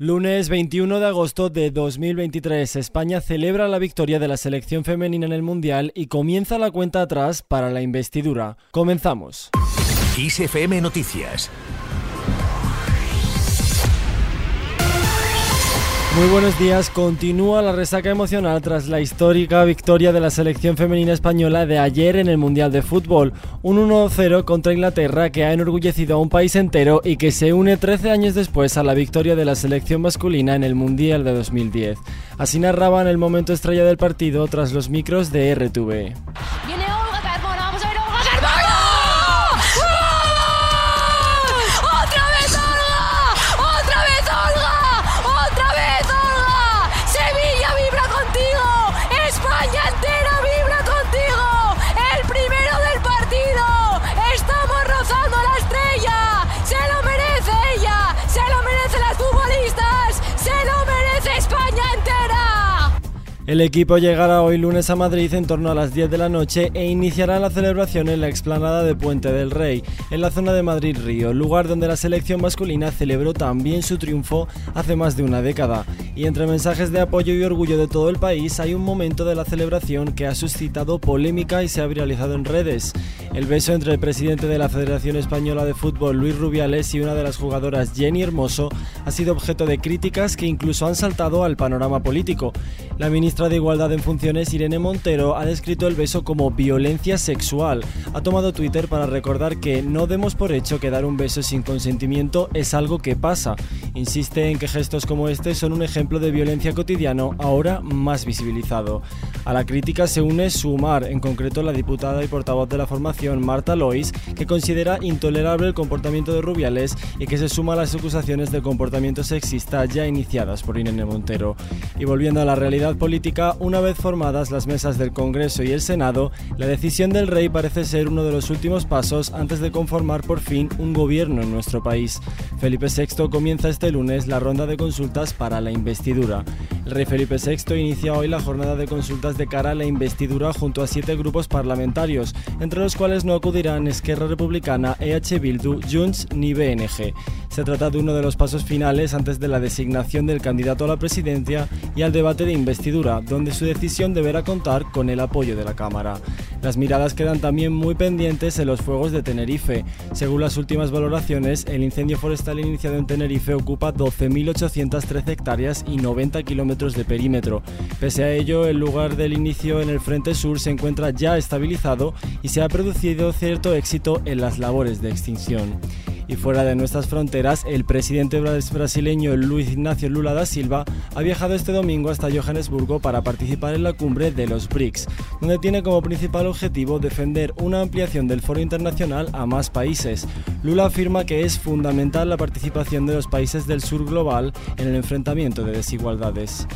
Lunes 21 de agosto de 2023, España celebra la victoria de la selección femenina en el Mundial y comienza la cuenta atrás para la investidura. Comenzamos. ISFM Noticias Muy buenos días. Continúa la resaca emocional tras la histórica victoria de la selección femenina española de ayer en el Mundial de Fútbol. Un 1-0 contra Inglaterra que ha enorgullecido a un país entero y que se une 13 años después a la victoria de la selección masculina en el Mundial de 2010. Así narraban el momento estrella del partido tras los micros de RTV. El equipo llegará hoy lunes a Madrid en torno a las 10 de la noche e iniciará la celebración en la explanada de Puente del Rey, en la zona de Madrid-Río, lugar donde la selección masculina celebró también su triunfo hace más de una década. Y entre mensajes de apoyo y orgullo de todo el país hay un momento de la celebración que ha suscitado polémica y se ha viralizado en redes. El beso entre el presidente de la Federación Española de Fútbol, Luis Rubiales, y una de las jugadoras, Jenny Hermoso, ha sido objeto de críticas que incluso han saltado al panorama político. La ministra de Igualdad en Funciones, Irene Montero, ha descrito el beso como violencia sexual. Ha tomado Twitter para recordar que no demos por hecho que dar un beso sin consentimiento es algo que pasa. Insiste en que gestos como este son un ejemplo de violencia cotidiano, ahora más visibilizado. A la crítica se une Sumar, en concreto la diputada y portavoz de la formación Marta Lois, que considera intolerable el comportamiento de Rubiales y que se suma a las acusaciones de comportamiento sexista ya iniciadas por Irene Montero. Y volviendo a la realidad política, una vez formadas las mesas del Congreso y el Senado, la decisión del rey parece ser uno de los últimos pasos antes de conformar por fin un gobierno en nuestro país. Felipe VI comienza este lunes la ronda de consultas para la investidura. El rey Felipe VI inicia hoy la jornada de consultas de cara a la investidura junto a siete grupos parlamentarios, entre los cuales no acudirán Esquerra Republicana, EH Bildu, Junts ni BNG. Se trata de uno de los pasos finales antes de la designación del candidato a la presidencia y al debate de investidura, donde su decisión deberá contar con el apoyo de la Cámara. Las miradas quedan también muy pendientes en los fuegos de Tenerife. Según las últimas valoraciones, el incendio forestal iniciado en Tenerife ocupa 12.813 hectáreas y 90 kilómetros de perímetro. Pese a ello, el lugar del inicio en el frente sur se encuentra ya estabilizado y se ha producido cierto éxito en las labores de extinción. Y fuera de nuestras fronteras, el presidente brasileño Luis Ignacio Lula da Silva ha viajado este domingo hasta Johannesburgo para participar en la cumbre de los BRICS, donde tiene como principal objetivo defender una ampliación del foro internacional a más países. Lula afirma que es fundamental la participación de los países del sur global en el enfrentamiento de desigualdades.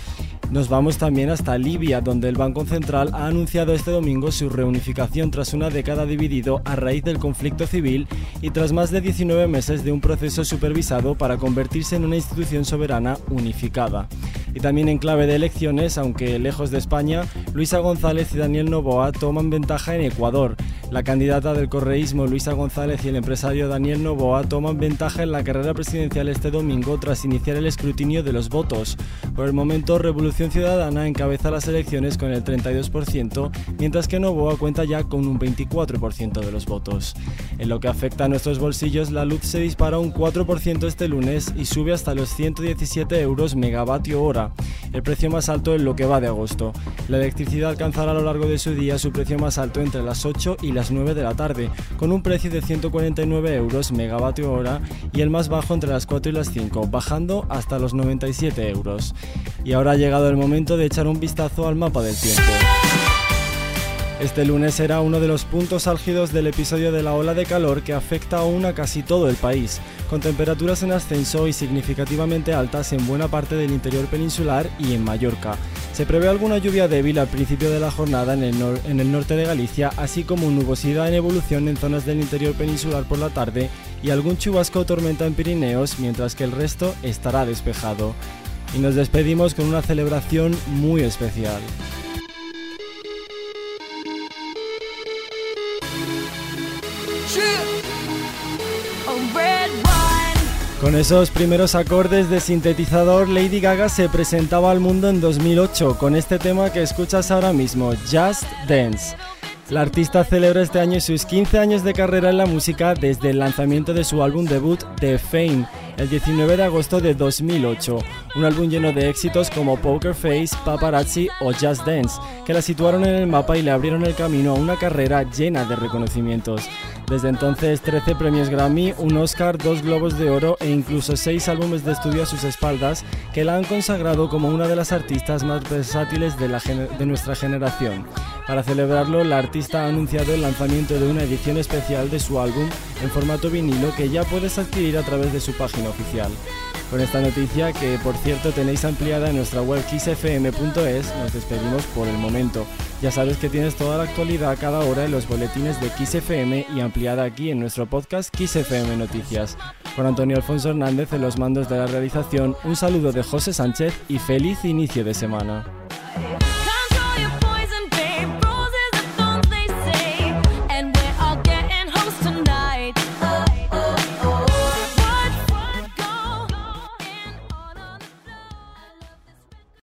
Nos vamos también hasta Libia, donde el Banco Central ha anunciado este domingo su reunificación tras una década dividido a raíz del conflicto civil y tras más de 19 meses de un proceso supervisado para convertirse en una institución soberana unificada. Y también en clave de elecciones, aunque lejos de España, Luisa González y Daniel Novoa toman ventaja en Ecuador. La candidata del correísmo Luisa González y el empresario Daniel Novoa toman ventaja en la carrera presidencial este domingo tras iniciar el escrutinio de los votos. Por el momento, Revolución Ciudadana encabeza las elecciones con el 32%, mientras que Novoa cuenta ya con un 24% de los votos. En lo que afecta a nuestros bolsillos, la luz se dispara un 4% este lunes y sube hasta los 117 euros megavatio hora, el precio más alto en lo que va de agosto. La electricidad alcanzará a lo largo de su día su precio más alto entre las 8 y las 9 de la tarde, con un precio de 149 euros megavatio hora y el más bajo entre las 4 y las 5, bajando hasta los 97 euros. Y ahora ha llegado el momento de echar un vistazo al mapa del tiempo. Este lunes será uno de los puntos álgidos del episodio de la ola de calor que afecta aún a casi todo el país, con temperaturas en ascenso y significativamente altas en buena parte del interior peninsular y en Mallorca. Se prevé alguna lluvia débil al principio de la jornada en el, en el norte de Galicia, así como nubosidad en evolución en zonas del interior peninsular por la tarde y algún chubasco o tormenta en Pirineos, mientras que el resto estará despejado. Y nos despedimos con una celebración muy especial. Con esos primeros acordes de sintetizador, Lady Gaga se presentaba al mundo en 2008 con este tema que escuchas ahora mismo, Just Dance. La artista celebra este año sus 15 años de carrera en la música desde el lanzamiento de su álbum debut The Fame el 19 de agosto de 2008, un álbum lleno de éxitos como Poker Face, Paparazzi o Just Dance, que la situaron en el mapa y le abrieron el camino a una carrera llena de reconocimientos. Desde entonces, 13 premios Grammy, un Oscar, dos Globos de Oro e incluso 6 álbumes de estudio a sus espaldas que la han consagrado como una de las artistas más versátiles de nuestra generación. Para celebrarlo, la artista ha anunciado el lanzamiento de una edición especial de su álbum en formato vinilo que ya puedes adquirir a través de su página oficial. Con esta noticia, que por cierto tenéis ampliada en nuestra web xfm.es, nos despedimos por el momento. Ya sabes que tienes toda la actualidad cada hora en los boletines de XFM y ampliada aquí en nuestro podcast XFM Noticias. Con Antonio Alfonso Hernández en los mandos de la realización, un saludo de José Sánchez y feliz inicio de semana.